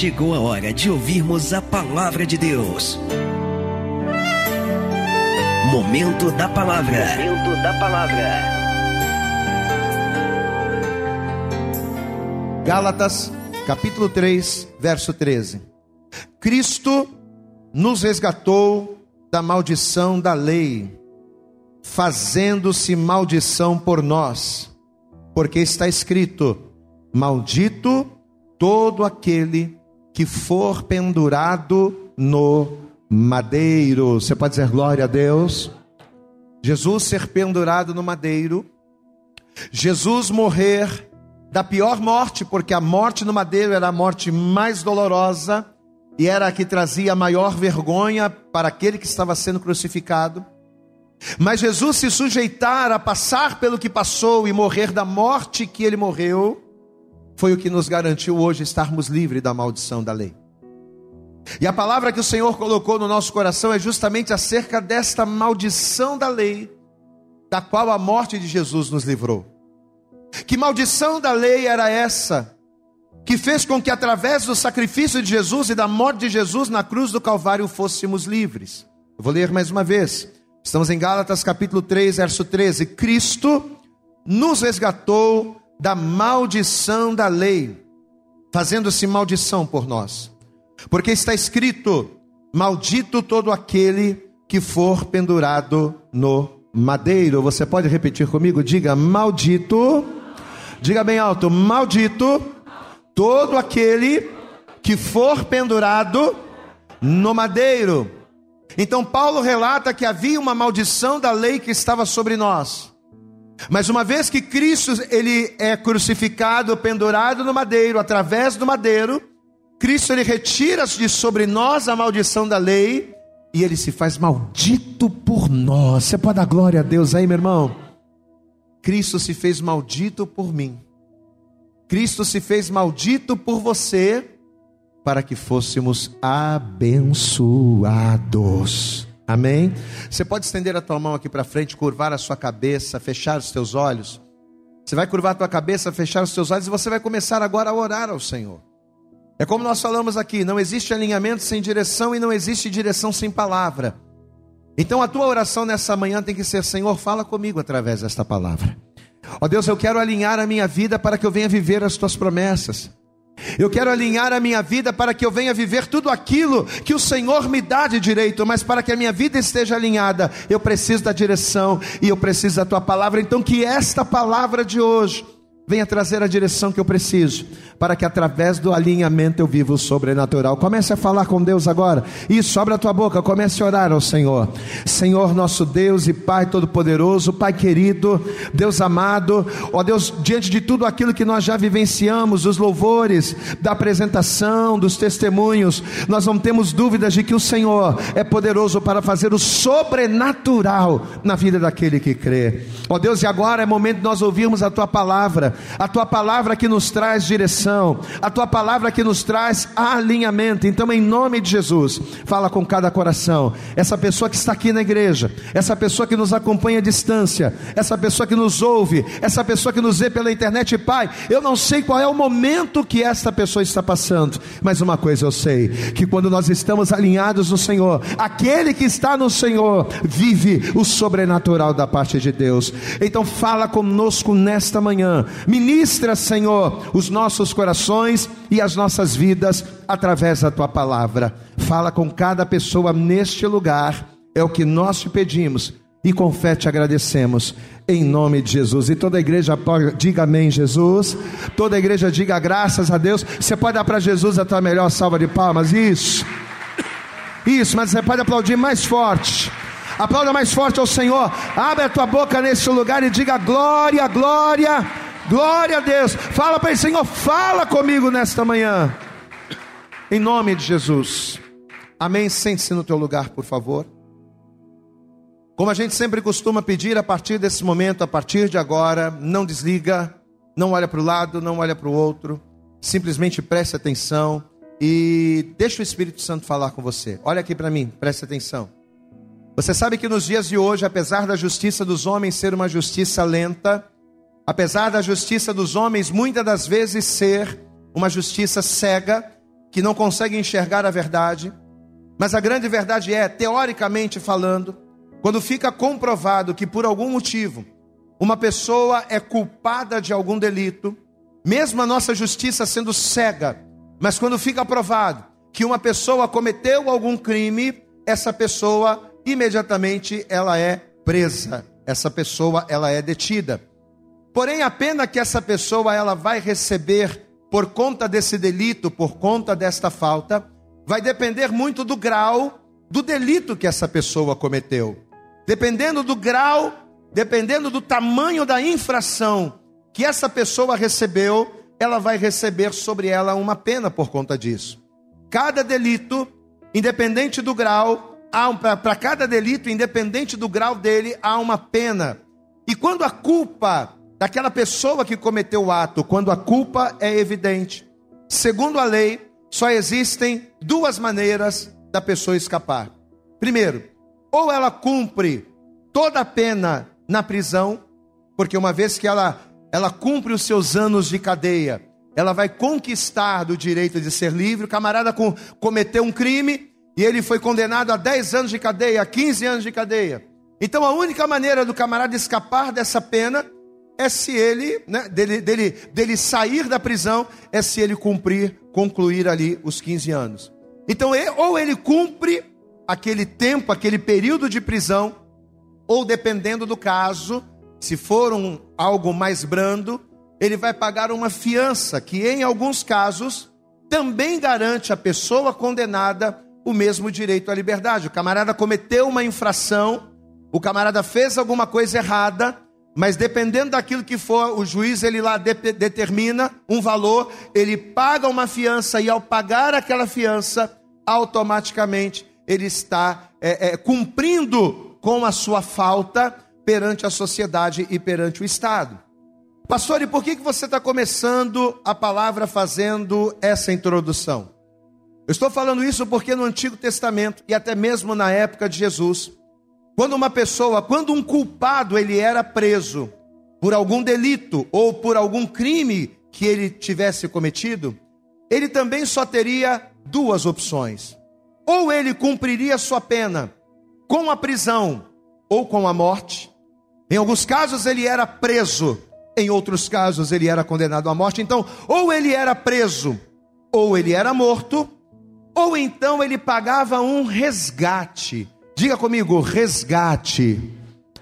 chegou a hora de ouvirmos a palavra de Deus. Momento da palavra. Momento da palavra. Gálatas, capítulo 3, verso 13. Cristo nos resgatou da maldição da lei, fazendo-se maldição por nós, porque está escrito: Maldito todo aquele que for pendurado no madeiro. Você pode dizer glória a Deus? Jesus ser pendurado no madeiro, Jesus morrer da pior morte, porque a morte no madeiro era a morte mais dolorosa e era a que trazia a maior vergonha para aquele que estava sendo crucificado. Mas Jesus se sujeitar a passar pelo que passou e morrer da morte que ele morreu, foi o que nos garantiu hoje estarmos livres da maldição da lei. E a palavra que o Senhor colocou no nosso coração é justamente acerca desta maldição da lei, da qual a morte de Jesus nos livrou. Que maldição da lei era essa? Que fez com que através do sacrifício de Jesus e da morte de Jesus na cruz do Calvário fôssemos livres. Eu vou ler mais uma vez. Estamos em Gálatas capítulo 3, verso 13. Cristo nos resgatou da maldição da lei, fazendo-se maldição por nós. Porque está escrito: Maldito todo aquele que for pendurado no madeiro. Você pode repetir comigo? Diga: Maldito. Diga bem alto: Maldito todo aquele que for pendurado no madeiro. Então Paulo relata que havia uma maldição da lei que estava sobre nós. Mas uma vez que Cristo ele é crucificado, pendurado no madeiro, através do madeiro, Cristo ele retira de sobre nós a maldição da lei e ele se faz maldito por nós. Você pode dar glória a Deus aí, meu irmão? Cristo se fez maldito por mim. Cristo se fez maldito por você para que fôssemos abençoados. Amém? Você pode estender a tua mão aqui para frente, curvar a sua cabeça, fechar os teus olhos. Você vai curvar a tua cabeça, fechar os teus olhos e você vai começar agora a orar ao Senhor. É como nós falamos aqui: não existe alinhamento sem direção e não existe direção sem palavra. Então a tua oração nessa manhã tem que ser: Senhor, fala comigo através desta palavra. Ó Deus, eu quero alinhar a minha vida para que eu venha viver as tuas promessas. Eu quero alinhar a minha vida para que eu venha viver tudo aquilo que o Senhor me dá de direito, mas para que a minha vida esteja alinhada, eu preciso da direção e eu preciso da tua palavra. Então, que esta palavra de hoje venha trazer a direção que eu preciso, para que através do alinhamento eu viva o sobrenatural. Comece a falar com Deus agora. Isso, abre a tua boca, comece a orar ao Senhor. Senhor, nosso Deus e Pai Todo-Poderoso, Pai querido, Deus amado, ó Deus, diante de tudo aquilo que nós já vivenciamos, os louvores, da apresentação, dos testemunhos, nós não temos dúvidas de que o Senhor é poderoso para fazer o sobrenatural na vida daquele que crê. Ó Deus, e agora é momento de nós ouvirmos a tua palavra a tua palavra que nos traz direção, a tua palavra que nos traz alinhamento. Então, em nome de Jesus, fala com cada coração. Essa pessoa que está aqui na igreja, essa pessoa que nos acompanha à distância, essa pessoa que nos ouve, essa pessoa que nos vê pela internet, Pai, eu não sei qual é o momento que esta pessoa está passando, mas uma coisa eu sei: que quando nós estamos alinhados no Senhor, aquele que está no Senhor vive o sobrenatural da parte de Deus. Então, fala conosco nesta manhã Ministra, Senhor, os nossos corações e as nossas vidas através da tua palavra. Fala com cada pessoa neste lugar, é o que nós te pedimos e com fé te agradecemos, em nome de Jesus. E toda a igreja diga amém, Jesus. Toda a igreja diga graças a Deus. Você pode dar para Jesus a tua melhor salva de palmas? Isso, isso, mas você pode aplaudir mais forte. Aplauda mais forte ao Senhor. Abre a tua boca nesse lugar e diga glória, glória Glória a Deus. Fala para ele, Senhor, fala comigo nesta manhã. Em nome de Jesus. Amém. Sente-se no teu lugar, por favor. Como a gente sempre costuma pedir a partir desse momento, a partir de agora, não desliga, não olha para o lado, não olha para o outro, simplesmente preste atenção e deixa o Espírito Santo falar com você. Olha aqui para mim, preste atenção. Você sabe que nos dias de hoje, apesar da justiça dos homens ser uma justiça lenta, apesar da justiça dos homens muitas das vezes ser uma justiça cega, que não conseguem enxergar a verdade, mas a grande verdade é, teoricamente falando, quando fica comprovado que por algum motivo uma pessoa é culpada de algum delito, mesmo a nossa justiça sendo cega, mas quando fica provado que uma pessoa cometeu algum crime, essa pessoa imediatamente ela é presa, essa pessoa ela é detida. Porém, a pena que essa pessoa ela vai receber por conta desse delito, por conta desta falta, vai depender muito do grau do delito que essa pessoa cometeu. Dependendo do grau, dependendo do tamanho da infração que essa pessoa recebeu, ela vai receber sobre ela uma pena por conta disso. Cada delito, independente do grau, para cada delito, independente do grau dele, há uma pena. E quando a culpa daquela pessoa que cometeu o ato, quando a culpa é evidente, segundo a lei, só existem duas maneiras da pessoa escapar. Primeiro, ou ela cumpre toda a pena na prisão, porque uma vez que ela ela cumpre os seus anos de cadeia, ela vai conquistar do direito de ser livre. O camarada com, cometeu um crime e ele foi condenado a 10 anos de cadeia, a 15 anos de cadeia. Então a única maneira do camarada escapar dessa pena é se ele, né, dele, dele, dele sair da prisão, é se ele cumprir, concluir ali os 15 anos. Então, ou ele cumpre aquele tempo, aquele período de prisão, ou dependendo do caso, se for um, algo mais brando, ele vai pagar uma fiança, que em alguns casos também garante à pessoa condenada o mesmo direito à liberdade. O camarada cometeu uma infração, o camarada fez alguma coisa errada, mas dependendo daquilo que for, o juiz ele lá de, determina um valor, ele paga uma fiança e ao pagar aquela fiança, automaticamente ele está é, é, cumprindo com a sua falta perante a sociedade e perante o Estado. Pastor, e por que, que você está começando a palavra fazendo essa introdução? Eu estou falando isso porque no Antigo Testamento e até mesmo na época de Jesus, quando uma pessoa, quando um culpado ele era preso por algum delito ou por algum crime que ele tivesse cometido, ele também só teria duas opções. Ou ele cumpriria sua pena com a prisão ou com a morte. Em alguns casos ele era preso em outros casos, ele era condenado à morte. Então, ou ele era preso, ou ele era morto, ou então ele pagava um resgate. Diga comigo, resgate.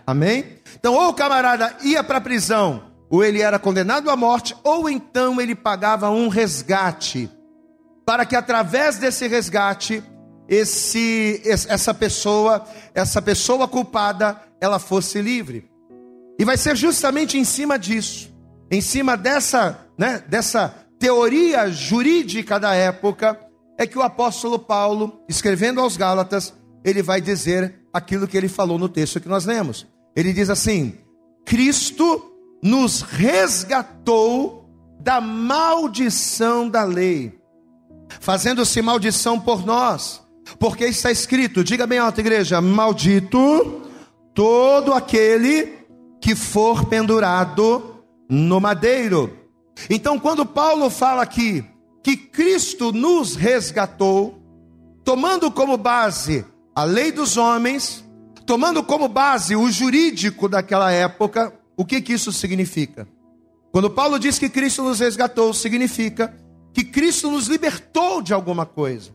Amém? Então, ou o camarada ia para a prisão, ou ele era condenado à morte, ou então ele pagava um resgate, para que através desse resgate, esse, essa pessoa, essa pessoa culpada, ela fosse livre. E vai ser justamente em cima disso, em cima dessa, né, dessa teoria jurídica da época, é que o apóstolo Paulo, escrevendo aos Gálatas, ele vai dizer aquilo que ele falou no texto que nós lemos. Ele diz assim: Cristo nos resgatou da maldição da lei, fazendo-se maldição por nós, porque está escrito, diga bem alto, igreja: maldito todo aquele que for pendurado no madeiro. Então, quando Paulo fala aqui que Cristo nos resgatou, tomando como base a lei dos homens, tomando como base o jurídico daquela época, o que, que isso significa? Quando Paulo diz que Cristo nos resgatou, significa que Cristo nos libertou de alguma coisa.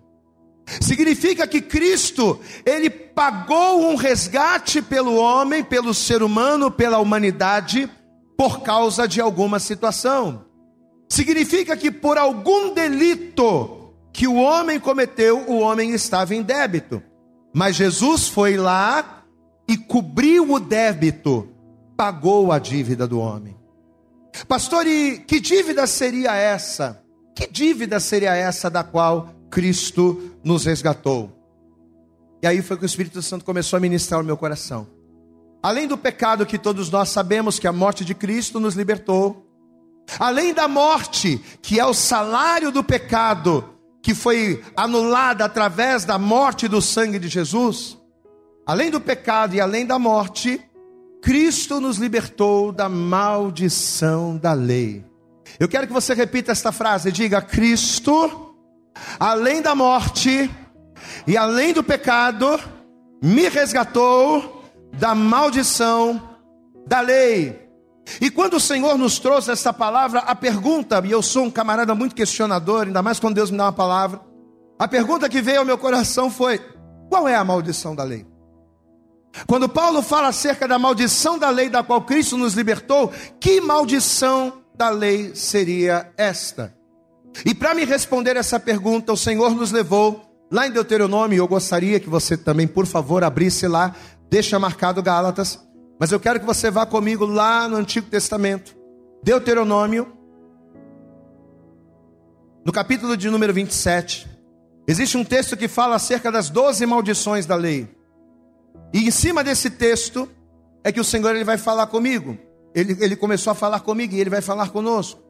Significa que Cristo, ele pagou um resgate pelo homem, pelo ser humano, pela humanidade, por causa de alguma situação. Significa que por algum delito que o homem cometeu, o homem estava em débito. Mas Jesus foi lá e cobriu o débito, pagou a dívida do homem. Pastor, e que dívida seria essa? Que dívida seria essa da qual Cristo nos resgatou. E aí foi que o Espírito Santo começou a ministrar o meu coração. Além do pecado que todos nós sabemos que a morte de Cristo nos libertou, além da morte, que é o salário do pecado, que foi anulada através da morte do sangue de Jesus, além do pecado e além da morte, Cristo nos libertou da maldição da lei. Eu quero que você repita esta frase, diga: Cristo além da morte e além do pecado, me resgatou da maldição da lei. E quando o Senhor nos trouxe essa palavra, a pergunta, e eu sou um camarada muito questionador, ainda mais quando Deus me dá uma palavra, a pergunta que veio ao meu coração foi: qual é a maldição da lei? Quando Paulo fala acerca da maldição da lei da qual Cristo nos libertou, que maldição da lei seria esta? E para me responder essa pergunta, o Senhor nos levou lá em Deuteronômio, eu gostaria que você também, por favor, abrisse lá, deixa marcado Gálatas, mas eu quero que você vá comigo lá no Antigo Testamento, Deuteronômio, no capítulo de número 27, existe um texto que fala acerca das doze maldições da lei. E em cima desse texto é que o Senhor ele vai falar comigo. Ele, ele começou a falar comigo e ele vai falar conosco.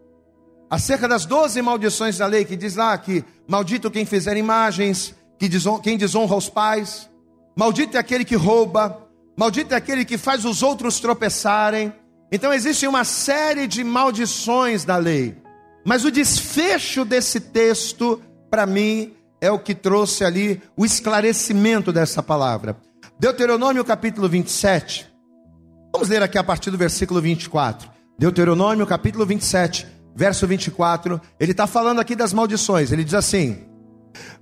Acerca das doze maldições da lei, que diz lá que maldito quem fizer imagens, que desonra, quem desonra os pais, maldito é aquele que rouba, maldito é aquele que faz os outros tropeçarem. Então existe uma série de maldições da lei. Mas o desfecho desse texto, para mim, é o que trouxe ali o esclarecimento dessa palavra. Deuteronômio capítulo 27. Vamos ler aqui a partir do versículo 24. Deuteronômio capítulo 27, verso 24. Ele está falando aqui das maldições. Ele diz assim: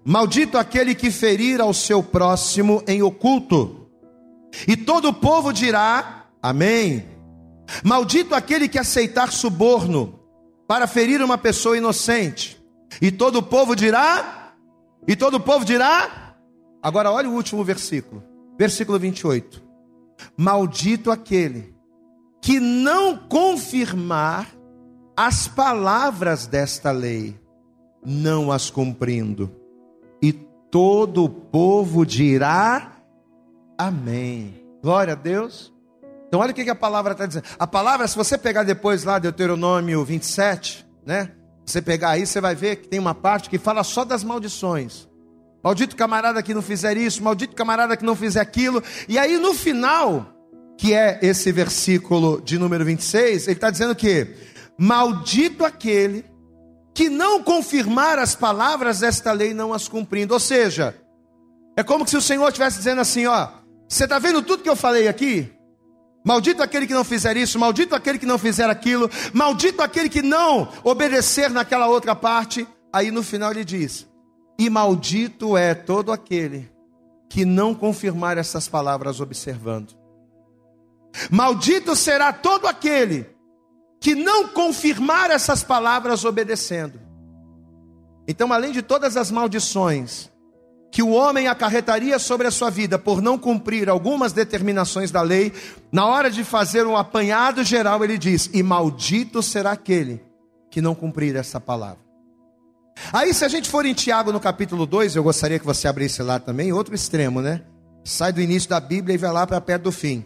Maldito aquele que ferir ao seu próximo em oculto. E todo o povo dirá: Amém. Maldito aquele que aceitar suborno para ferir uma pessoa inocente. E todo o povo dirá: E todo o povo dirá: Agora olha o último versículo. Versículo 28. Maldito aquele que não confirmar as palavras desta lei, não as cumprindo. E todo o povo dirá amém. Glória a Deus. Então, olha o que a palavra está dizendo. A palavra, se você pegar depois lá, Deuteronômio 27, né? Você pegar aí, você vai ver que tem uma parte que fala só das maldições. Maldito camarada que não fizer isso, maldito camarada que não fizer aquilo. E aí no final, que é esse versículo de número 26, ele está dizendo que maldito aquele que não confirmar as palavras desta lei, não as cumprindo. Ou seja, é como se o Senhor estivesse dizendo assim: ó, você está vendo tudo que eu falei aqui? Maldito aquele que não fizer isso, maldito aquele que não fizer aquilo, maldito aquele que não obedecer naquela outra parte. Aí no final ele diz: e maldito é todo aquele que não confirmar essas palavras observando. Maldito será todo aquele que não confirmar essas palavras obedecendo. Então, além de todas as maldições que o homem acarretaria sobre a sua vida por não cumprir algumas determinações da lei, na hora de fazer um apanhado geral, ele diz: E maldito será aquele que não cumprir essa palavra. Aí, se a gente for em Tiago no capítulo 2, eu gostaria que você abrisse lá também, outro extremo, né? Sai do início da Bíblia e vai lá para perto do fim.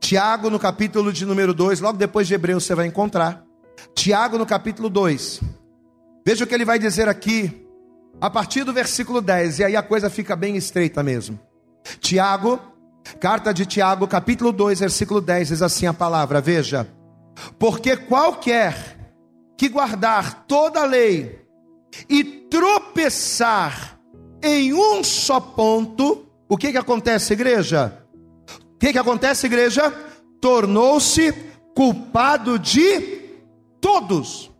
Tiago no capítulo de número 2, logo depois de Hebreus você vai encontrar. Tiago no capítulo 2. Veja o que ele vai dizer aqui, a partir do versículo 10, e aí a coisa fica bem estreita mesmo. Tiago, carta de Tiago, capítulo 2, versículo 10, diz assim a palavra: Veja, porque qualquer que guardar toda a lei e tropeçar em um só ponto, o que que acontece, igreja? O que que acontece, igreja? Tornou-se culpado de todos.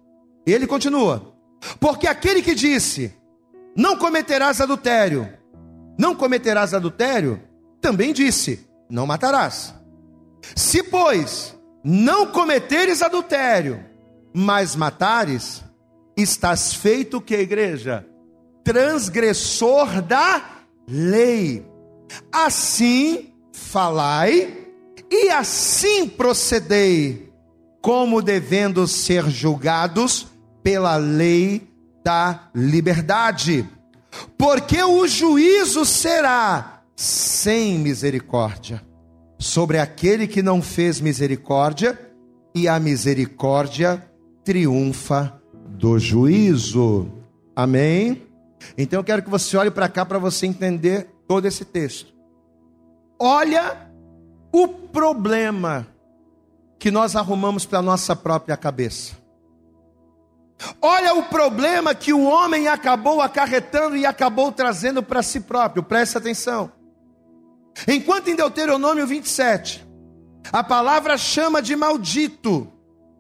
Ele continua: porque aquele que disse, não cometerás adultério, não cometerás adultério, também disse, não matarás. Se, pois, não cometeres adultério, mas matares, estás feito que igreja? Transgressor da lei. Assim falai e assim procedei, como devendo ser julgados pela lei da liberdade. Porque o juízo será sem misericórdia sobre aquele que não fez misericórdia, e a misericórdia triunfa do juízo. Amém? Então eu quero que você olhe para cá para você entender todo esse texto. Olha o problema que nós arrumamos para a nossa própria cabeça. Olha o problema que o homem acabou acarretando e acabou trazendo para si próprio. Preste atenção. Enquanto em Deuteronômio 27, a palavra chama de maldito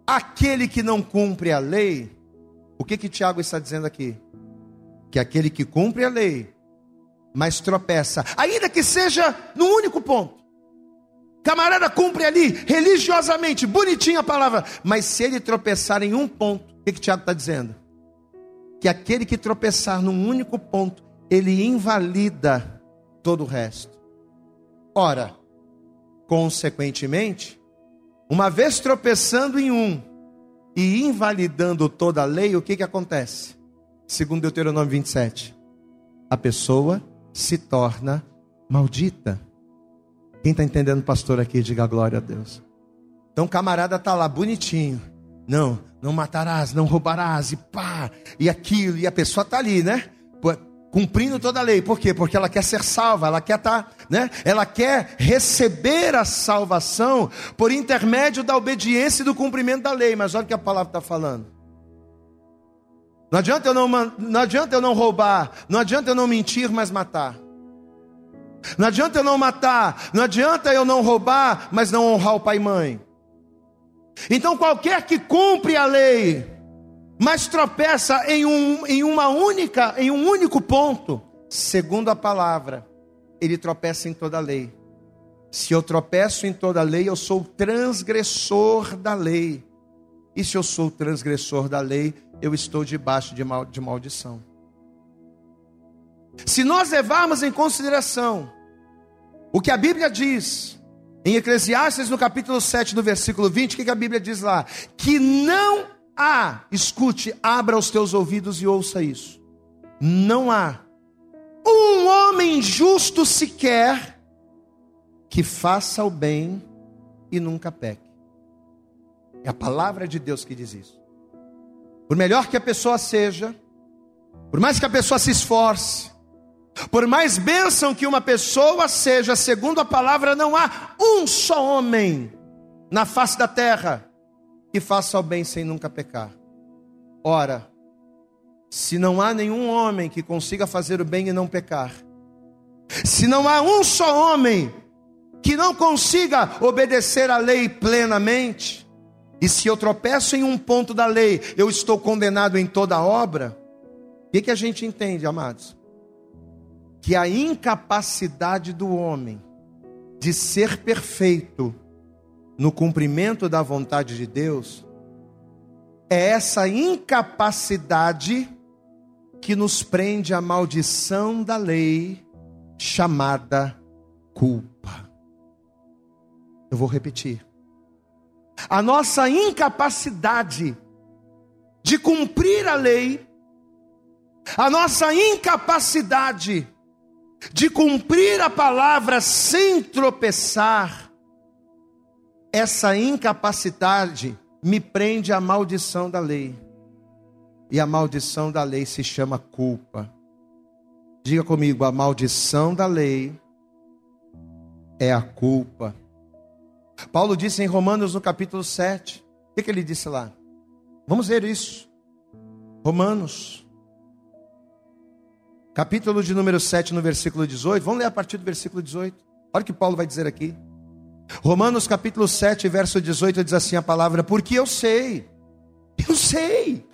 aquele que não cumpre a lei. O que que Tiago está dizendo aqui? Que aquele que cumpre a lei, mas tropeça, ainda que seja no único ponto. Camarada cumpre ali religiosamente, bonitinha a palavra, mas se ele tropeçar em um ponto, o que, que Tiago está dizendo? Que aquele que tropeçar num único ponto, ele invalida todo o resto. Ora, consequentemente, uma vez tropeçando em um e invalidando toda a lei, o que, que acontece? Segundo Deuteronômio 27, a pessoa se torna maldita. Quem está entendendo, pastor, aqui, diga glória a Deus. Então, camarada está lá bonitinho. Não, não matarás, não roubarás, e pá, e aquilo, e a pessoa está ali, né? Cumprindo toda a lei, por quê? Porque ela quer ser salva, ela quer estar, tá, né? Ela quer receber a salvação por intermédio da obediência e do cumprimento da lei. Mas olha o que a palavra está falando. Não adianta, eu não, não adianta eu não roubar, não adianta eu não mentir, mas matar. Não adianta eu não matar, não adianta eu não roubar, mas não honrar o pai e mãe. Então, qualquer que cumpre a lei, mas tropeça em, um, em uma única, em um único ponto, segundo a palavra, ele tropeça em toda a lei. Se eu tropeço em toda a lei, eu sou transgressor da lei. E se eu sou transgressor da lei, eu estou debaixo de, mal, de maldição. Se nós levarmos em consideração o que a Bíblia diz em Eclesiastes, no capítulo 7, no versículo 20, o que a Bíblia diz lá? Que não há, escute, abra os teus ouvidos e ouça isso. Não há um homem justo sequer que faça o bem e nunca peque. É a palavra de Deus que diz isso. Por melhor que a pessoa seja, por mais que a pessoa se esforce, por mais bênção que uma pessoa seja, segundo a palavra, não há um só homem na face da terra que faça o bem sem nunca pecar. Ora, se não há nenhum homem que consiga fazer o bem e não pecar, se não há um só homem que não consiga obedecer à lei plenamente, e se eu tropeço em um ponto da lei, eu estou condenado em toda a obra, o que, que a gente entende, amados? Que a incapacidade do homem de ser perfeito no cumprimento da vontade de Deus é essa incapacidade que nos prende à maldição da lei chamada culpa. Eu vou repetir. A nossa incapacidade de cumprir a lei, a nossa incapacidade de cumprir a palavra sem tropeçar, essa incapacidade me prende à maldição da lei. E a maldição da lei se chama culpa. Diga comigo, a maldição da lei é a culpa. Paulo disse em Romanos no capítulo 7. O que, que ele disse lá? Vamos ver isso. Romanos capítulo de número 7, no versículo 18. Vamos ler a partir do versículo 18. Olha o que Paulo vai dizer aqui. Romanos capítulo 7, verso 18 diz assim a palavra: Porque eu sei, eu sei,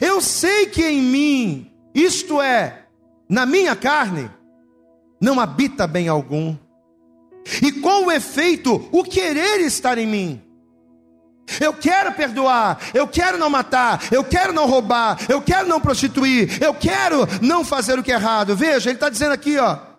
eu sei que em mim, isto é, na minha carne, não habita bem algum, e com o efeito, o querer estar em mim eu quero perdoar, eu quero não matar, eu quero não roubar, eu quero não prostituir, eu quero não fazer o que é errado. Veja, ele está dizendo aqui, ó.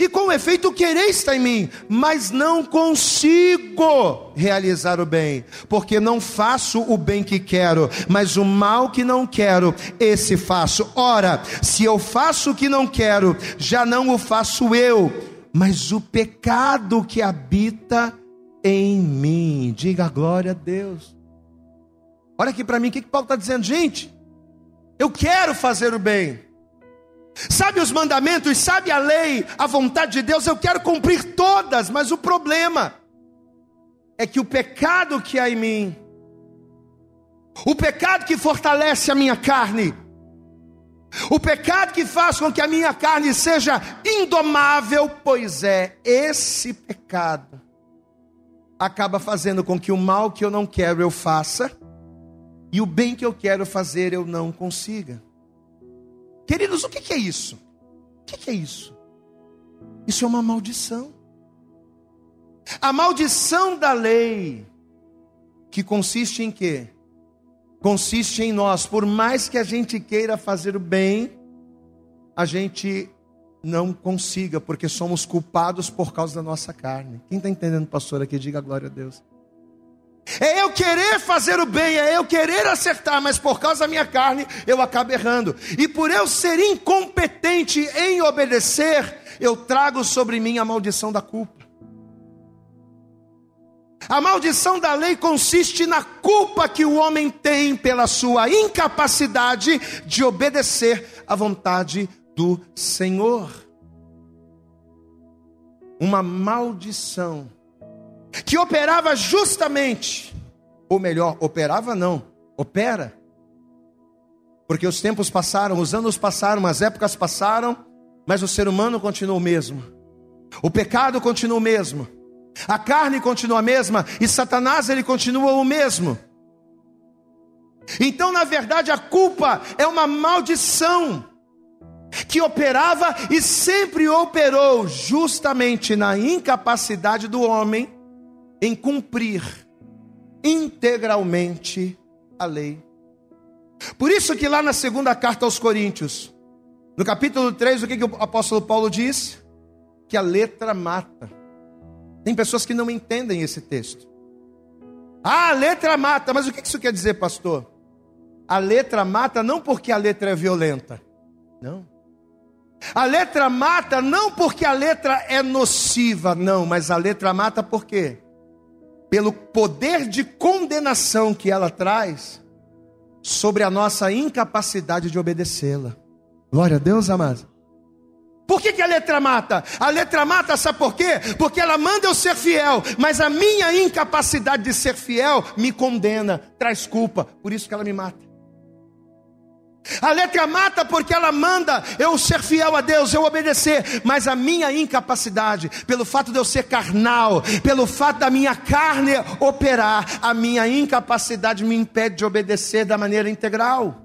E com efeito o querer está em mim, mas não consigo realizar o bem, porque não faço o bem que quero, mas o mal que não quero, esse faço. Ora, se eu faço o que não quero, já não o faço eu, mas o pecado que habita em mim. Diga glória a Deus. Olha aqui para mim, o que, que Paulo está dizendo? Gente, eu quero fazer o bem. Sabe os mandamentos, sabe a lei, a vontade de Deus, eu quero cumprir todas, mas o problema é que o pecado que há em mim o pecado que fortalece a minha carne, o pecado que faz com que a minha carne seja indomável, pois é, esse pecado acaba fazendo com que o mal que eu não quero eu faça e o bem que eu quero fazer eu não consiga. Queridos, o que é isso? O que é isso? Isso é uma maldição. A maldição da lei, que consiste em quê? Consiste em nós, por mais que a gente queira fazer o bem, a gente não consiga, porque somos culpados por causa da nossa carne. Quem está entendendo, pastor, aqui, diga glória a Deus. É eu querer fazer o bem, é eu querer acertar, mas por causa da minha carne eu acabo errando. E por eu ser incompetente em obedecer, eu trago sobre mim a maldição da culpa. A maldição da lei consiste na culpa que o homem tem pela sua incapacidade de obedecer à vontade do Senhor. Uma maldição que operava justamente, ou melhor, operava não, opera. Porque os tempos passaram, os anos passaram, as épocas passaram, mas o ser humano continua o mesmo. O pecado continua o mesmo. A carne continua a mesma e Satanás ele continua o mesmo. Então, na verdade, a culpa é uma maldição que operava e sempre operou justamente na incapacidade do homem em cumprir integralmente a lei. Por isso que lá na segunda carta aos Coríntios, no capítulo 3, o que, que o apóstolo Paulo diz? Que a letra mata. Tem pessoas que não entendem esse texto. Ah, a letra mata, mas o que isso quer dizer, pastor? A letra mata não porque a letra é violenta. Não. A letra mata não porque a letra é nociva, não, mas a letra mata por quê? Pelo poder de condenação que ela traz sobre a nossa incapacidade de obedecê-la. Glória a Deus, amados. Por que, que, a letra mata? A letra mata, sabe por quê? Porque ela manda eu ser fiel, mas a minha incapacidade de ser fiel me condena, traz culpa, por isso que ela me mata. A letra mata porque ela manda eu ser fiel a Deus, eu obedecer, mas a minha incapacidade, pelo fato de eu ser carnal, pelo fato da minha carne operar, a minha incapacidade me impede de obedecer da maneira integral.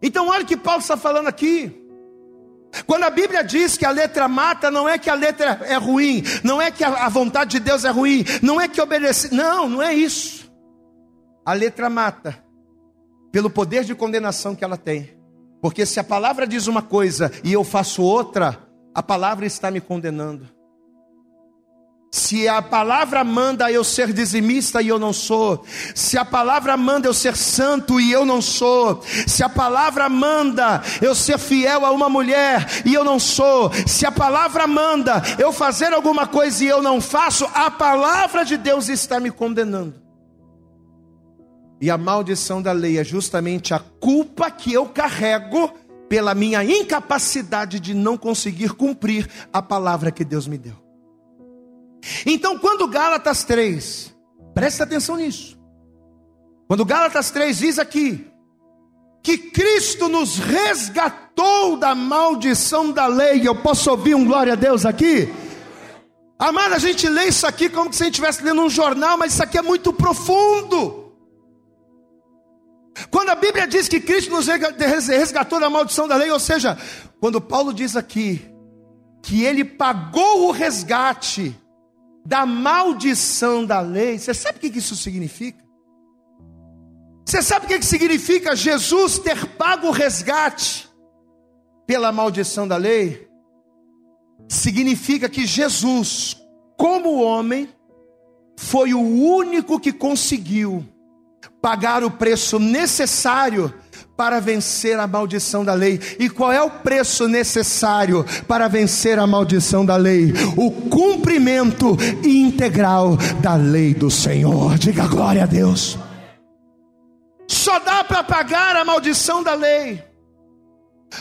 Então, olha o que Paulo está falando aqui. Quando a Bíblia diz que a letra mata, não é que a letra é ruim, não é que a vontade de Deus é ruim, não é que obedecer, não, não é isso. A letra mata pelo poder de condenação que ela tem. Porque se a palavra diz uma coisa e eu faço outra, a palavra está me condenando. Se a palavra manda eu ser dizimista e eu não sou, se a palavra manda eu ser santo e eu não sou, se a palavra manda eu ser fiel a uma mulher e eu não sou, se a palavra manda eu fazer alguma coisa e eu não faço, a palavra de Deus está me condenando. E a maldição da lei é justamente a culpa que eu carrego pela minha incapacidade de não conseguir cumprir a palavra que Deus me deu. Então, quando Gálatas 3, presta atenção nisso. Quando Gálatas 3 diz aqui que Cristo nos resgatou da maldição da lei, eu posso ouvir um glória a Deus aqui? Amada, a gente lê isso aqui como se a gente estivesse lendo um jornal, mas isso aqui é muito profundo. Quando a Bíblia diz que Cristo nos resgatou da maldição da lei, ou seja, quando Paulo diz aqui que ele pagou o resgate da maldição da lei, você sabe o que isso significa? Você sabe o que significa Jesus ter pago o resgate pela maldição da lei? Significa que Jesus, como homem, foi o único que conseguiu pagar o preço necessário para vencer a maldição da lei. E qual é o preço necessário para vencer a maldição da lei? O cumprimento integral da lei do Senhor. Diga glória a Deus. Só dá para pagar a maldição da lei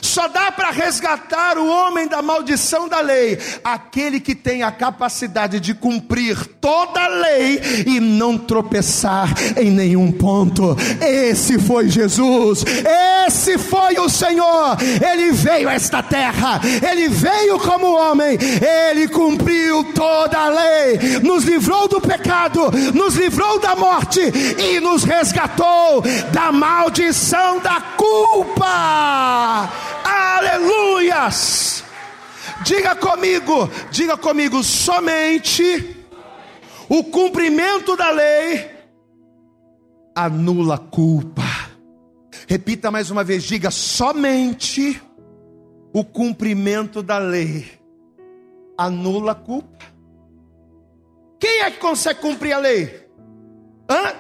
Só dá para resgatar o homem da maldição da lei, aquele que tem a capacidade de cumprir toda a lei e não tropeçar em nenhum ponto. Esse foi Jesus, esse foi o Senhor. Ele veio a esta terra, ele veio como homem, ele cumpriu toda a lei, nos livrou do pecado, nos livrou da morte e nos resgatou da maldição da culpa. Aleluias! Diga comigo, diga comigo, somente o cumprimento da lei anula a culpa. Repita mais uma vez, diga somente o cumprimento da lei anula a culpa. Quem é que consegue cumprir a lei? Hã?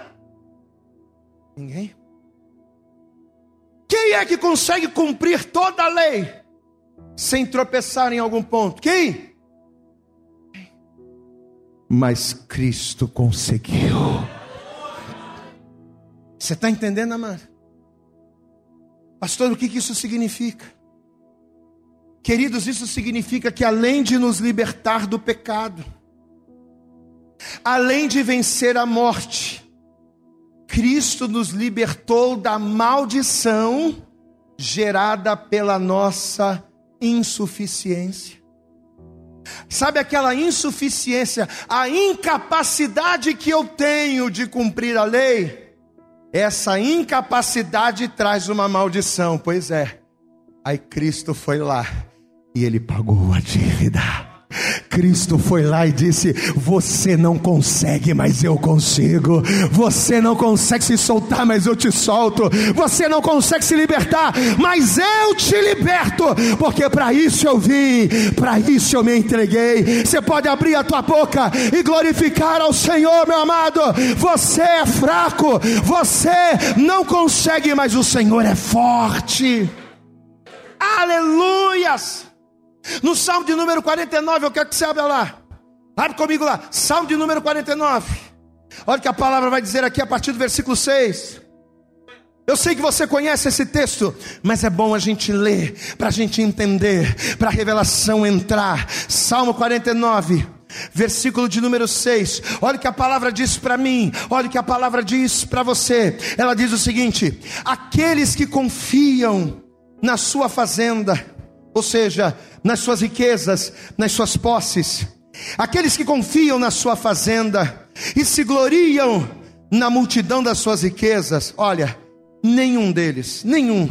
Ninguém. Quem é que consegue cumprir toda a lei sem tropeçar em algum ponto? Quem? Mas Cristo conseguiu. Você está entendendo, amado? Pastor, o que, isso significa? Queridos, isso significa que além de nos libertar do pecado, além de vencer a morte, Cristo nos libertou da maldição gerada pela nossa insuficiência. Sabe aquela insuficiência, a incapacidade que eu tenho de cumprir a lei? Essa incapacidade traz uma maldição, pois é. Aí Cristo foi lá e ele pagou a dívida. Cristo foi lá e disse: Você não consegue, mas eu consigo. Você não consegue se soltar, mas eu te solto. Você não consegue se libertar, mas eu te liberto. Porque para isso eu vim, para isso eu me entreguei. Você pode abrir a tua boca e glorificar ao Senhor, meu amado. Você é fraco, você não consegue, mas o Senhor é forte. Aleluias! No Salmo de número 49, eu quero que você abra lá. Abre comigo lá. Salmo de número 49. Olha o que a palavra vai dizer aqui a partir do versículo 6. Eu sei que você conhece esse texto, mas é bom a gente ler, para a gente entender, para a revelação entrar. Salmo 49, versículo de número 6. Olha o que a palavra diz para mim, olha o que a palavra diz para você. Ela diz o seguinte: aqueles que confiam na sua fazenda, ou seja, nas suas riquezas, nas suas posses, aqueles que confiam na sua fazenda e se gloriam na multidão das suas riquezas, olha, nenhum deles, nenhum,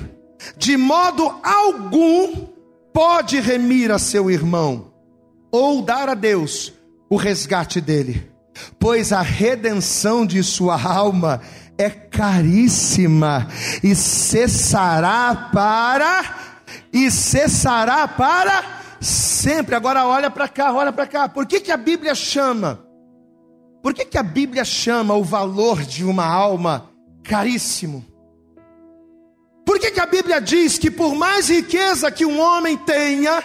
de modo algum, pode remir a seu irmão ou dar a Deus o resgate dele, pois a redenção de sua alma é caríssima e cessará para e cessará para sempre. Agora olha para cá, olha para cá. Por que, que a Bíblia chama? Por que, que a Bíblia chama o valor de uma alma caríssimo? Por que, que a Bíblia diz que por mais riqueza que um homem tenha,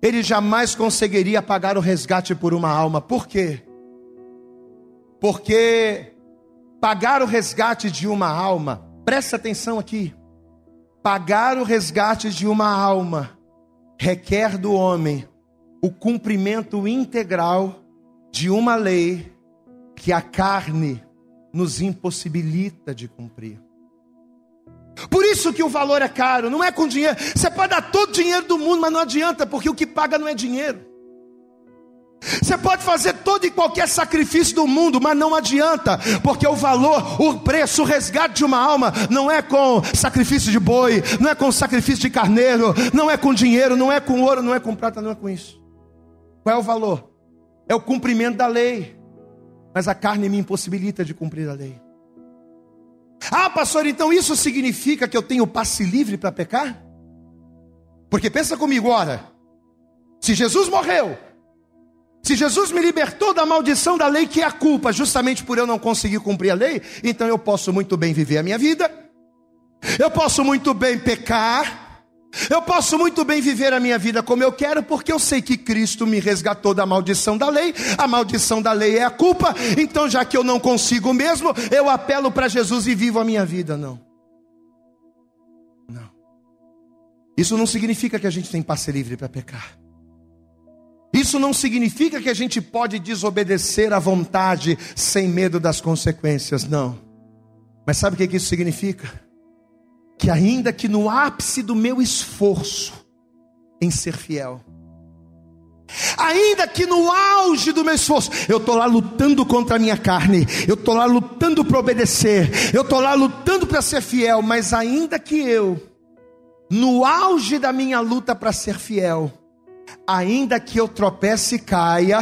ele jamais conseguiria pagar o resgate por uma alma? Por quê? Porque pagar o resgate de uma alma, presta atenção aqui, Pagar o resgate de uma alma requer do homem o cumprimento integral de uma lei que a carne nos impossibilita de cumprir. Por isso que o valor é caro, não é com dinheiro. Você pode dar todo o dinheiro do mundo, mas não adianta, porque o que paga não é dinheiro. Você pode fazer todo e qualquer sacrifício do mundo, mas não adianta, porque o valor, o preço, o resgate de uma alma não é com sacrifício de boi, não é com sacrifício de carneiro, não é com dinheiro, não é com ouro, não é com prata, não é com isso. Qual é o valor? É o cumprimento da lei, mas a carne me impossibilita de cumprir a lei. Ah, pastor, então isso significa que eu tenho passe livre para pecar? Porque pensa comigo, ora, se Jesus morreu, se Jesus me libertou da maldição da lei, que é a culpa, justamente por eu não conseguir cumprir a lei, então eu posso muito bem viver a minha vida, eu posso muito bem pecar, eu posso muito bem viver a minha vida como eu quero, porque eu sei que Cristo me resgatou da maldição da lei, a maldição da lei é a culpa, então já que eu não consigo mesmo, eu apelo para Jesus e vivo a minha vida. Não, não. Isso não significa que a gente tem passe livre para pecar. Isso não significa que a gente pode desobedecer à vontade sem medo das consequências, não. Mas sabe o que isso significa? Que ainda que no ápice do meu esforço em ser fiel, Ainda que no auge do meu esforço, eu estou lá lutando contra a minha carne, eu estou lá lutando para obedecer, eu estou lá lutando para ser fiel, mas ainda que eu, no auge da minha luta para ser fiel, ainda que eu tropece e caia,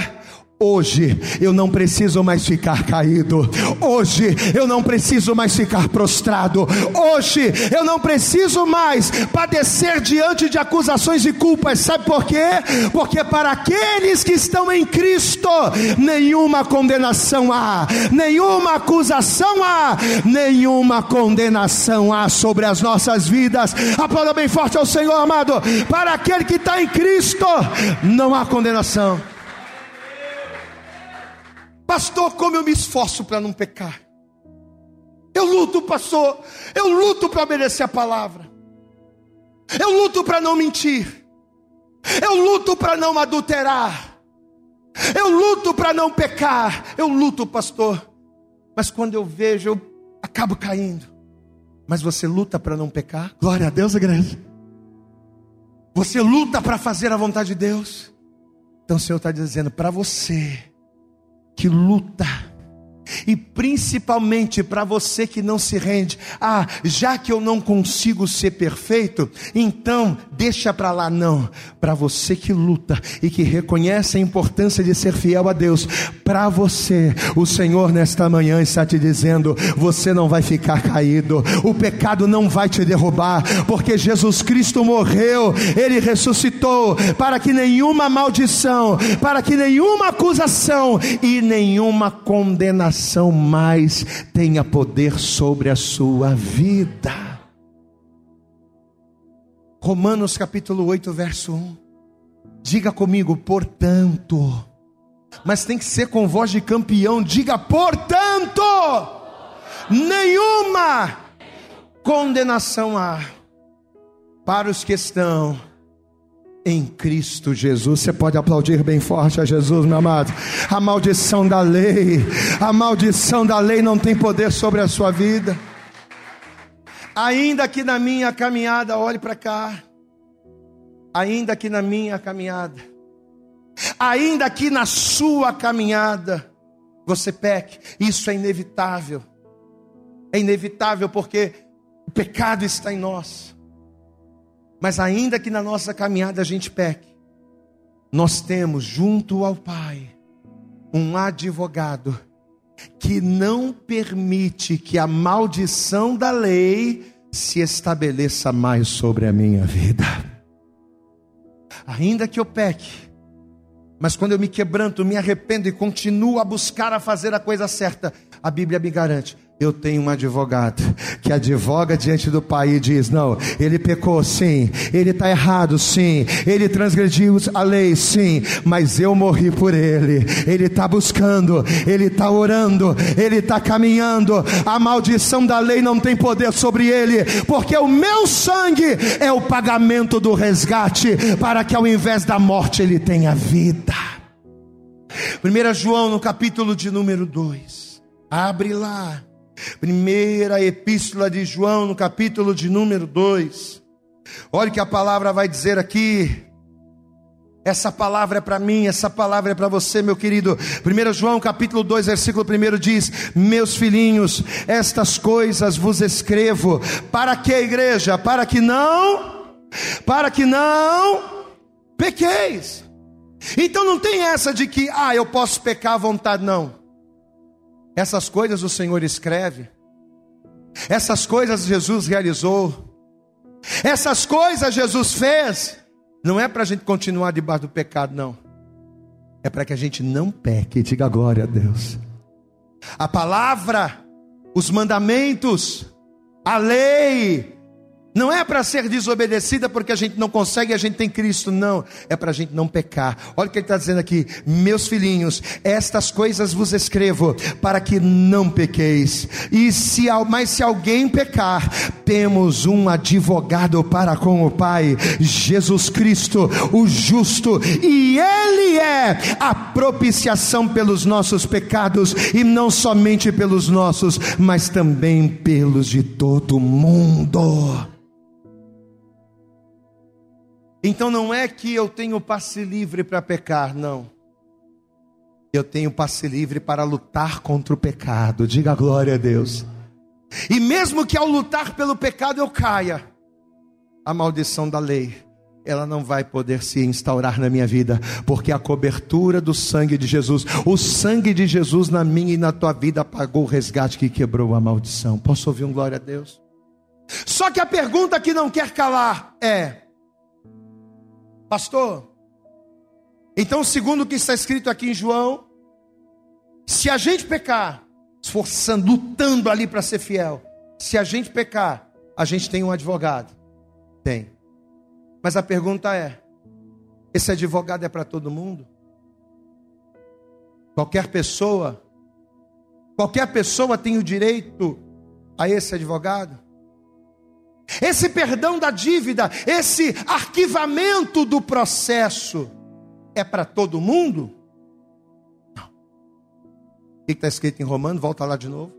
Hoje eu não preciso mais ficar caído. Hoje eu não preciso mais ficar prostrado. Hoje eu não preciso mais padecer diante de acusações e culpas. Sabe por quê? Porque para aqueles que estão em Cristo, nenhuma condenação há, nenhuma acusação há, nenhuma condenação há sobre as nossas vidas. Aplauda bem forte ao Senhor amado. Para aquele que está em Cristo, não há condenação. Pastor, como eu me esforço para não pecar. Eu luto, pastor. Eu luto para obedecer a palavra. Eu luto para não mentir. Eu luto para não adulterar. Eu luto para não pecar. Eu luto, pastor. Mas quando eu vejo, eu acabo caindo. Mas você luta para não pecar? Glória a Deus, igreja. Você luta para fazer a vontade de Deus. Então o Senhor está dizendo para você que luta e principalmente para você que não se rende, ah, já que eu não consigo ser perfeito, então deixa para lá não. Para você que luta e que reconhece a importância de ser fiel a Deus, para você, o Senhor nesta manhã está te dizendo: você não vai ficar caído, o pecado não vai te derrubar, porque Jesus Cristo morreu, ele ressuscitou para que nenhuma maldição, para que nenhuma acusação e nenhuma condenação oração mais tenha poder sobre a sua vida. Romanos capítulo 8, verso 1. Diga comigo, portanto. Mas tem que ser com voz de campeão. Diga, portanto, nenhuma condenação há para os que estão em Cristo Jesus. Você pode aplaudir bem forte a Jesus, meu amado. A maldição da lei, a maldição da lei não tem poder sobre a sua vida. Ainda que na minha caminhada, olhe para cá. Ainda que na minha caminhada, ainda que na sua caminhada, você peque, isso é inevitável. É inevitável porque o pecado está em nós. Mas ainda que na nossa caminhada a gente peque, nós temos junto ao Pai um advogado que não permite que a maldição da lei se estabeleça mais sobre a minha vida. Ainda que eu peque, mas quando eu me quebranto, me arrependo e continuo a buscar a fazer a coisa certa, a Bíblia me garante eu tenho um advogado que advoga diante do Pai e diz: Não, ele pecou sim, ele está errado sim, ele transgrediu a lei sim, mas eu morri por ele. Ele está buscando, ele está orando, ele está caminhando. A maldição da lei não tem poder sobre ele, porque o meu sangue é o pagamento do resgate, para que ao invés da morte ele tenha vida. 1 João, no capítulo de número 2, abre lá. Primeira epístola de João, no capítulo de número 2. Olha o que a palavra vai dizer aqui. Essa palavra é para mim, essa palavra é para você, meu querido. 1 João capítulo 2, versículo 1 diz: Meus filhinhos, estas coisas vos escrevo, para que a igreja? Para que não, para que não pequeis. Então não tem essa de que, ah, eu posso pecar à vontade, não. Essas coisas o Senhor escreve, essas coisas Jesus realizou, essas coisas Jesus fez, não é para a gente continuar debaixo do pecado, não, é para que a gente não peque, diga glória a Deus. A palavra, os mandamentos, a lei, Não é para ser desobedecida porque a gente não consegue e a gente tem Cristo, não. É para a gente não pecar. Olha o que ele está dizendo aqui: Meus filhinhos, estas coisas vos escrevo para que não pequeis. E se, mas se alguém pecar, temos um advogado para com o Pai, Jesus Cristo, o justo, e Ele é a propiciação pelos nossos pecados, e não somente pelos nossos, mas também pelos de todo mundo. Então não é que eu tenho passe livre para pecar, não. Eu tenho passe livre para lutar contra o pecado. Diga glória a Deus. E mesmo que ao lutar pelo pecado eu caia, a maldição da lei, ela não vai poder se instaurar na minha vida, porque a cobertura do sangue de Jesus, o sangue de Jesus na minha e na tua vida pagou o resgate que quebrou a maldição. Posso ouvir um glória a Deus? Só que a pergunta que não quer calar é: Pastor, então, segundo o que está escrito aqui em João, se a gente pecar, esforçando, lutando ali para ser fiel, se a gente pecar, a gente tem um advogado. Tem. Mas a pergunta é: esse advogado é para todo mundo? Qualquer pessoa, qualquer pessoa tem o direito a esse advogado? Esse perdão da dívida, esse arquivamento do processo, é para todo mundo? Não. O que está escrito em Romanos? Volta lá de novo.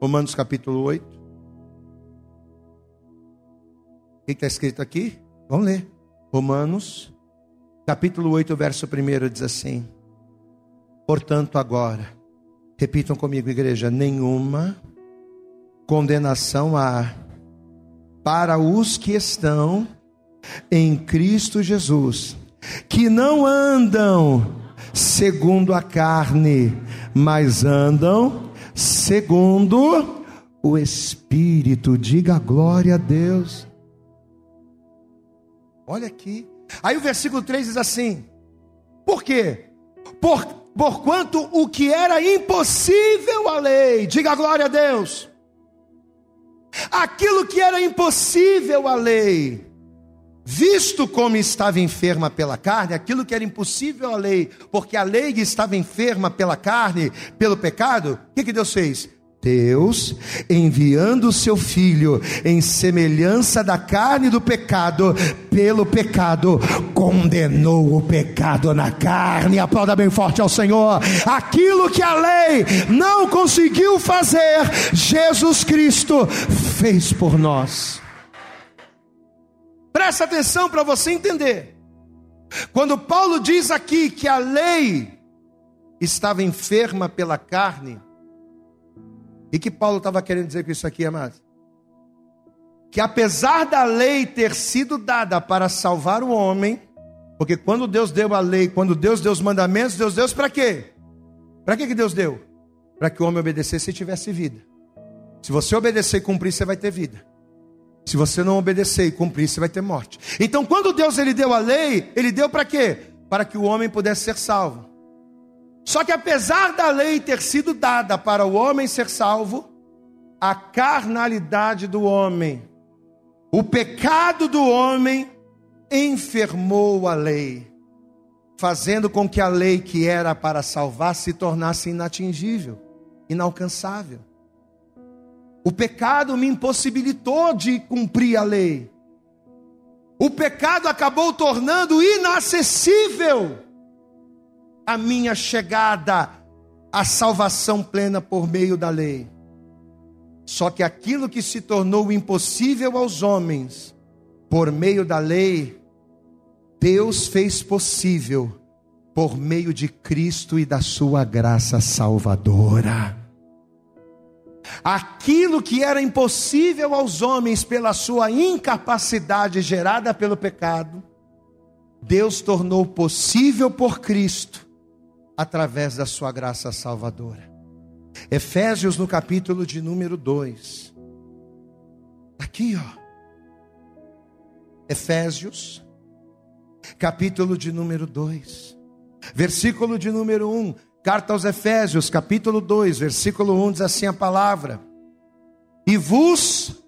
Romanos capítulo 8. O que está escrito aqui? Vamos ler. Romanos capítulo 8, verso 1 diz assim: Portanto, agora, repitam comigo, igreja, nenhuma condenação há para os que estão em Cristo Jesus, que não andam segundo a carne, mas andam segundo o Espírito. Diga glória a Deus. Olha aqui. Aí o versículo 3 diz assim: Por quê? Por, porquanto o que era impossível à lei, diga glória a Deus Aquilo que era impossível à lei, visto como estava enferma pela carne, aquilo que era impossível à lei, porque a lei estava enferma pela carne, pelo pecado, o que, que Deus fez? Deus, enviando o seu filho em semelhança da carne do pecado, pelo pecado, condenou o pecado na carne. Aplauda bem forte ao Senhor. Aquilo que a lei não conseguiu fazer, Jesus Cristo fez por nós. Presta atenção para você entender. Quando Paulo diz aqui que a lei estava enferma pela carne, e que Paulo estava querendo dizer com isso aqui, amados? Que apesar da lei ter sido dada para salvar o homem, porque quando Deus deu a lei, quando Deus deu os mandamentos, Deus deu para quê? Para que, Deus deu? Para que o homem obedecesse e tivesse vida. Se você obedecer e cumprir, você vai ter vida. Se você não obedecer e cumprir, você vai ter morte. Então, quando Deus ele deu a lei, ele deu para quê? Para que o homem pudesse ser salvo. Só que apesar da lei ter sido dada para o homem ser salvo, a carnalidade do homem, o pecado do homem enfermou a lei, fazendo com que a lei que era para salvar se tornasse inatingível, inalcançável. O pecado me impossibilitou de cumprir a lei. O pecado acabou tornando inacessível a minha chegada à salvação plena por meio da lei. Só que aquilo que se tornou impossível aos homens por meio da lei, Deus fez possível por meio de Cristo e da sua graça salvadora. Aquilo que era impossível aos homens pela sua incapacidade gerada pelo pecado, Deus tornou possível por Cristo através da sua graça salvadora. Efésios no capítulo de número 2. Aqui, ó. Efésios, capítulo de número 2. Versículo de número 1. Carta aos Efésios, capítulo 2, versículo 1 diz assim a palavra: E vos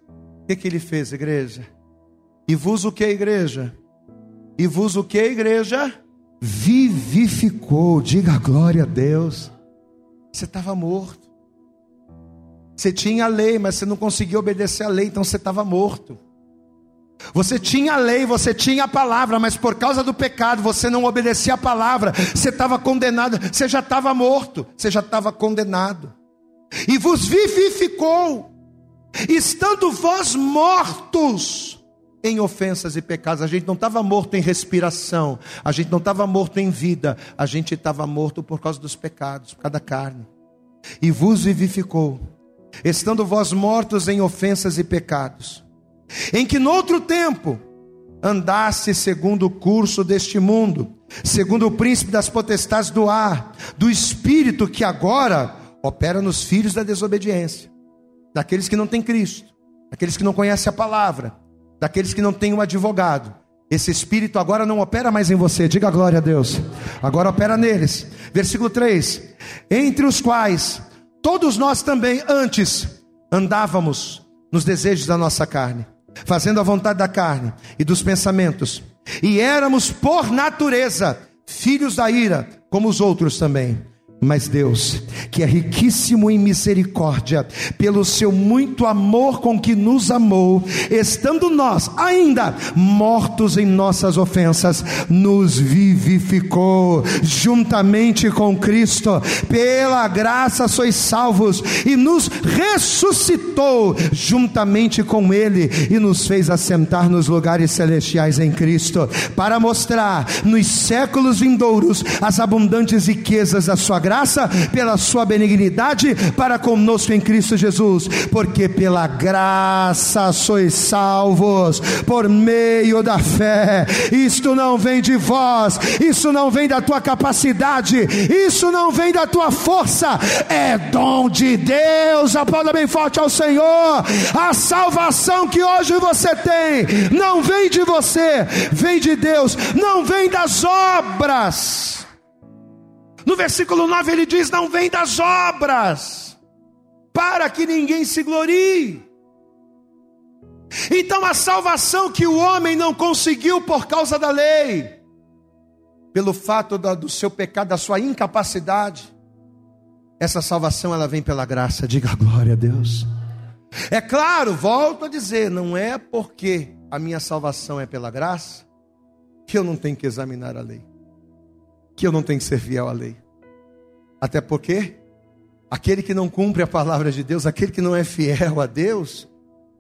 que, que ele fez, igreja? E vos o que, igreja? E vos o que, igreja? Vivificou, diga glória a Deus. Você estava morto. Você tinha a lei, mas você não conseguia obedecer a lei, então você estava morto. Você tinha a lei, você tinha a palavra, mas por causa do pecado você não obedecia a palavra, você estava condenado, você já estava morto, você já estava condenado. E vos vivificou, estando vós mortos em ofensas e pecados. A gente não estava morto em respiração, a gente não estava morto em vida, a gente estava morto por causa dos pecados, por causa da carne. E vos vivificou, estando vós mortos em ofensas e pecados, em que no outro tempo andasse segundo o curso deste mundo, segundo o príncipe das potestades do ar, do espírito que agora opera nos filhos da desobediência daqueles que não têm Cristo, daqueles que não conhecem a palavra, daqueles que não têm um advogado. Esse espírito agora não opera mais em você, diga glória a Deus. Agora opera neles. Versículo 3: Entre os quais todos nós também antes andávamos nos desejos da nossa carne, fazendo a vontade da carne e dos pensamentos, e éramos por natureza filhos da ira, como os outros também. Mas Deus, que é riquíssimo em misericórdia, pelo seu muito amor com que nos amou, estando nós ainda mortos em nossas ofensas, nos vivificou juntamente com Cristo, pela graça sois salvos, e nos ressuscitou juntamente com Ele, e nos fez assentar nos lugares celestiais em Cristo, para mostrar nos séculos vindouros as abundantes riquezas da Sua graça graça, pela sua benignidade para conosco em Cristo Jesus, porque pela graça sois salvos por meio da fé. Isto não vem de vós, isso não vem da tua capacidade, isso não vem da tua força, é dom de Deus. Aplauda bem forte ao Senhor. A salvação que hoje você tem não vem de você, vem de Deus, não vem das obras. No versículo 9 ele diz: Não vem das obras, para que ninguém se glorie. Então a salvação que o homem não conseguiu por causa da lei, pelo fato da, do seu pecado, da sua incapacidade, essa salvação ela vem pela graça, diga glória a Deus. É claro, volto a dizer, não é porque a minha salvação é pela graça que eu não tenho que examinar a lei que eu não tenho que ser fiel à lei. Até porque aquele que não cumpre a palavra de Deus, aquele que não é fiel a Deus,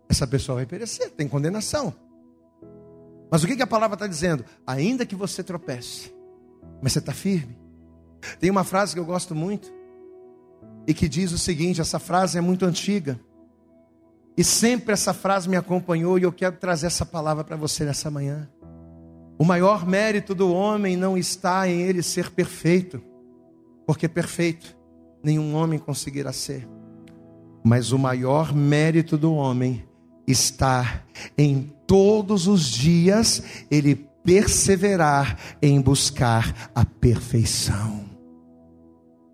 essa pessoa vai perecer, tem condenação. Mas o que, a palavra está dizendo? Ainda que você tropece, mas você está firme. Tem uma frase que eu gosto muito e que diz o seguinte: essa frase é muito antiga. E sempre essa frase me acompanhou e eu quero trazer essa palavra para você nessa manhã. O maior mérito do homem não está em ele ser perfeito, porque perfeito nenhum homem conseguirá ser. Mas o maior mérito do homem está em todos os dias ele perseverar em buscar a perfeição.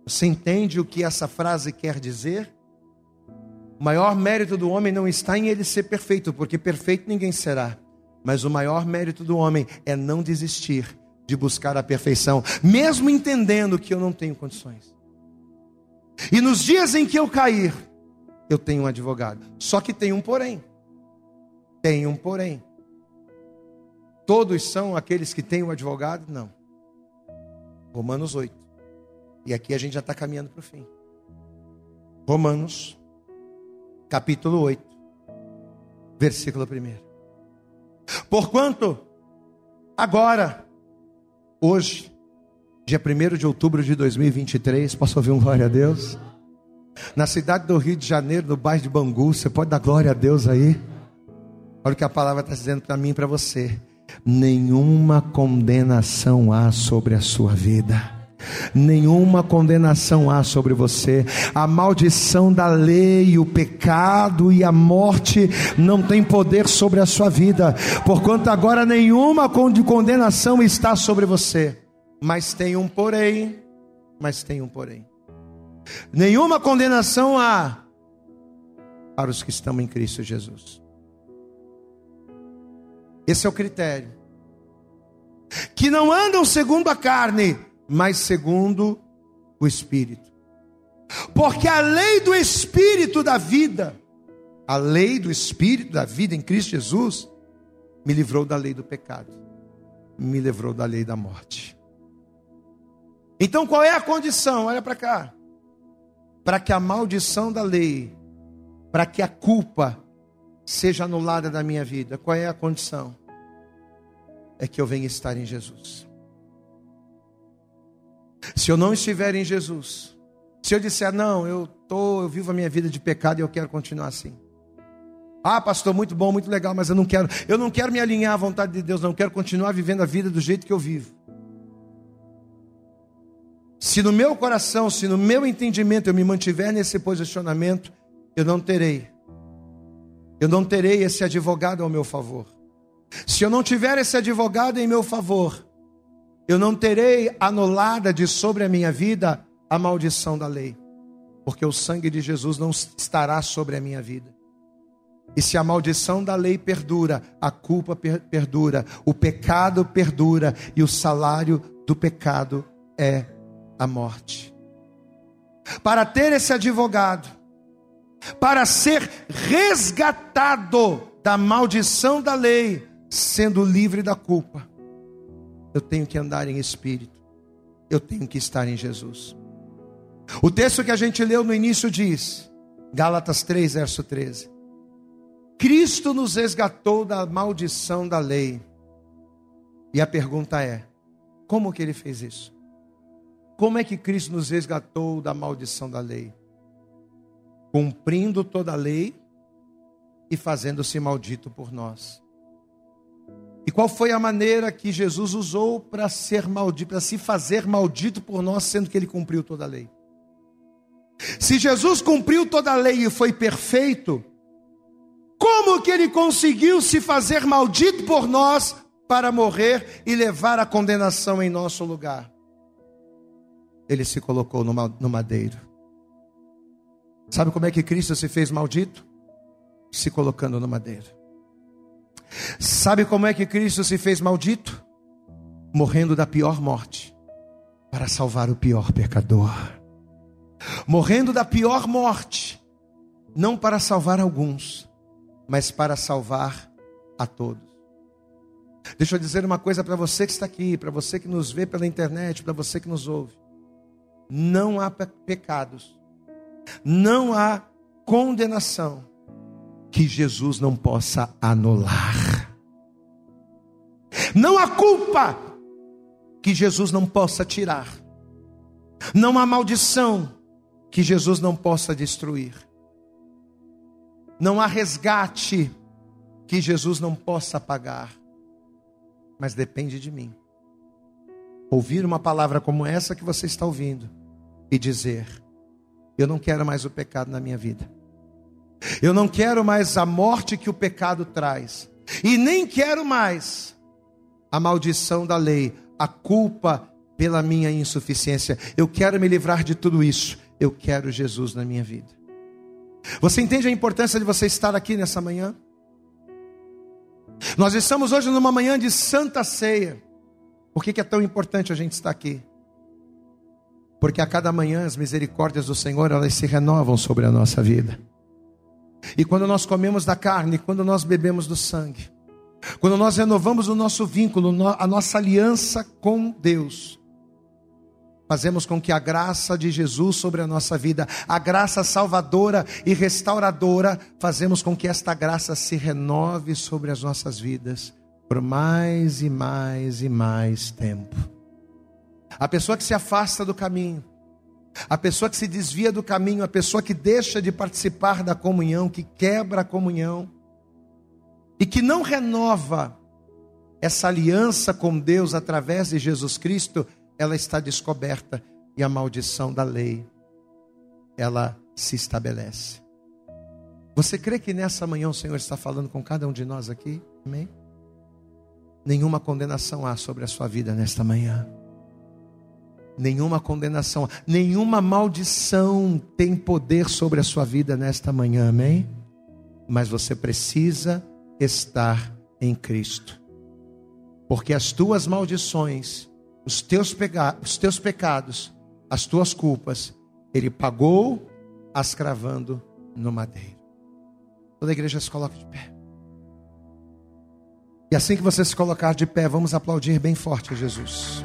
Você entende o que essa frase quer dizer? O maior mérito do homem não está em ele ser perfeito, porque perfeito ninguém será. Mas o maior mérito do homem é não desistir de buscar a perfeição, mesmo entendendo que eu não tenho condições. E nos dias em que eu cair, eu tenho um advogado. Só que tem um porém. Tem um porém. Todos são aqueles que têm um advogado? Não. Romanos 8. E aqui a gente já está caminhando para o fim. Romanos, capítulo 8, versículo 1. Porquanto, agora, hoje, dia 1 de outubro de 2023, posso ouvir um glória a Deus? Na cidade do Rio de Janeiro, no bairro de Bangu, você pode dar glória a Deus aí? Olha o que a palavra está dizendo para mim e para você: nenhuma condenação há sobre a sua vida nenhuma condenação há sobre você. A maldição da lei, o pecado e a morte não tem poder sobre a sua vida, porquanto agora nenhuma condenação está sobre você. Mas tem um porém, mas tem um porém. Nenhuma condenação há para os que estão em Cristo Jesus. Esse é o critério. Que não andam segundo a carne, mas segundo o Espírito. Porque a lei do Espírito da vida, a lei do Espírito da vida em Cristo Jesus, me livrou da lei do pecado, me livrou da lei da morte. Então qual é a condição? Olha para cá. Para que a maldição da lei, para que a culpa seja anulada da minha vida, qual é a condição? É que eu venha estar em Jesus. Se eu não estiver em Jesus, se eu disser, não, eu, tô, eu vivo a minha vida de pecado e eu quero continuar assim. Ah, pastor, muito bom, muito legal, mas eu não quero, eu não quero me alinhar à vontade de Deus, não, eu quero continuar vivendo a vida do jeito que eu vivo. Se no meu coração, se no meu entendimento eu me mantiver nesse posicionamento, eu não terei. Eu não terei esse advogado ao meu favor. Se eu não tiver esse advogado em meu favor, eu não terei anulada de sobre a minha vida a maldição da lei, porque o sangue de Jesus não estará sobre a minha vida. E se a maldição da lei perdura, a culpa per perdura, o pecado perdura e o salário do pecado é a morte. Para ter esse advogado, para ser resgatado da maldição da lei, sendo livre da culpa, eu tenho que andar em espírito, eu tenho que estar em Jesus. O texto que a gente leu no início diz, Gálatas 3, verso 13: Cristo nos resgatou da maldição da lei. E a pergunta é: como que ele fez isso? Como é que Cristo nos resgatou da maldição da lei? Cumprindo toda a lei e fazendo-se maldito por nós. E qual foi a maneira que Jesus usou para ser maldito, para se fazer maldito por nós, sendo que ele cumpriu toda a lei? Se Jesus cumpriu toda a lei e foi perfeito, como que ele conseguiu se fazer maldito por nós para morrer e levar a condenação em nosso lugar? Ele se colocou no madeiro. Sabe como é que Cristo se fez maldito? Se colocando no madeiro. Sabe como é que Cristo se fez maldito? Morrendo da pior morte para salvar o pior pecador. Morrendo da pior morte, não para salvar alguns, mas para salvar a todos. Deixa eu dizer uma coisa para você que está aqui, para você que nos vê pela internet, para você que nos ouve. Não há pecados, não há condenação que Jesus não possa anular. Não há culpa que Jesus não possa tirar. Não há maldição que Jesus não possa destruir. Não há resgate que Jesus não possa pagar, mas depende de mim. Ouvir uma palavra como essa que você está ouvindo e dizer: Eu não quero mais o pecado na minha vida. Eu não quero mais a morte que o pecado traz. E nem quero mais a maldição da lei, a culpa pela minha insuficiência. Eu quero me livrar de tudo isso. Eu quero Jesus na minha vida. Você entende a importância de você estar aqui nessa manhã? Nós estamos hoje numa manhã de santa ceia. Por que, é tão importante a gente estar aqui? Porque a cada manhã as misericórdias do Senhor elas se renovam sobre a nossa vida. E quando nós comemos da carne, quando nós bebemos do sangue, quando nós renovamos o nosso vínculo, a nossa aliança com Deus, fazemos com que a graça de Jesus sobre a nossa vida, a graça salvadora e restauradora, fazemos com que esta graça se renove sobre as nossas vidas por mais e mais e mais tempo. A pessoa que se afasta do caminho, a pessoa que se desvia do caminho, a pessoa que deixa de participar da comunhão, que quebra a comunhão e que não renova essa aliança com Deus através de Jesus Cristo, ela está descoberta e a maldição da lei ela se estabelece. Você crê que nessa manhã o Senhor está falando com cada um de nós aqui? Amém? Nenhuma condenação há sobre a sua vida nesta manhã. Nenhuma condenação, nenhuma maldição tem poder sobre a sua vida nesta manhã, amém? Mas você precisa estar em Cristo. Porque as tuas maldições, os teus, os teus pecados, as tuas culpas, Ele pagou as cravando no madeiro. Toda a igreja se coloca de pé. E assim que você se colocar de pé, vamos aplaudir bem forte a Jesus.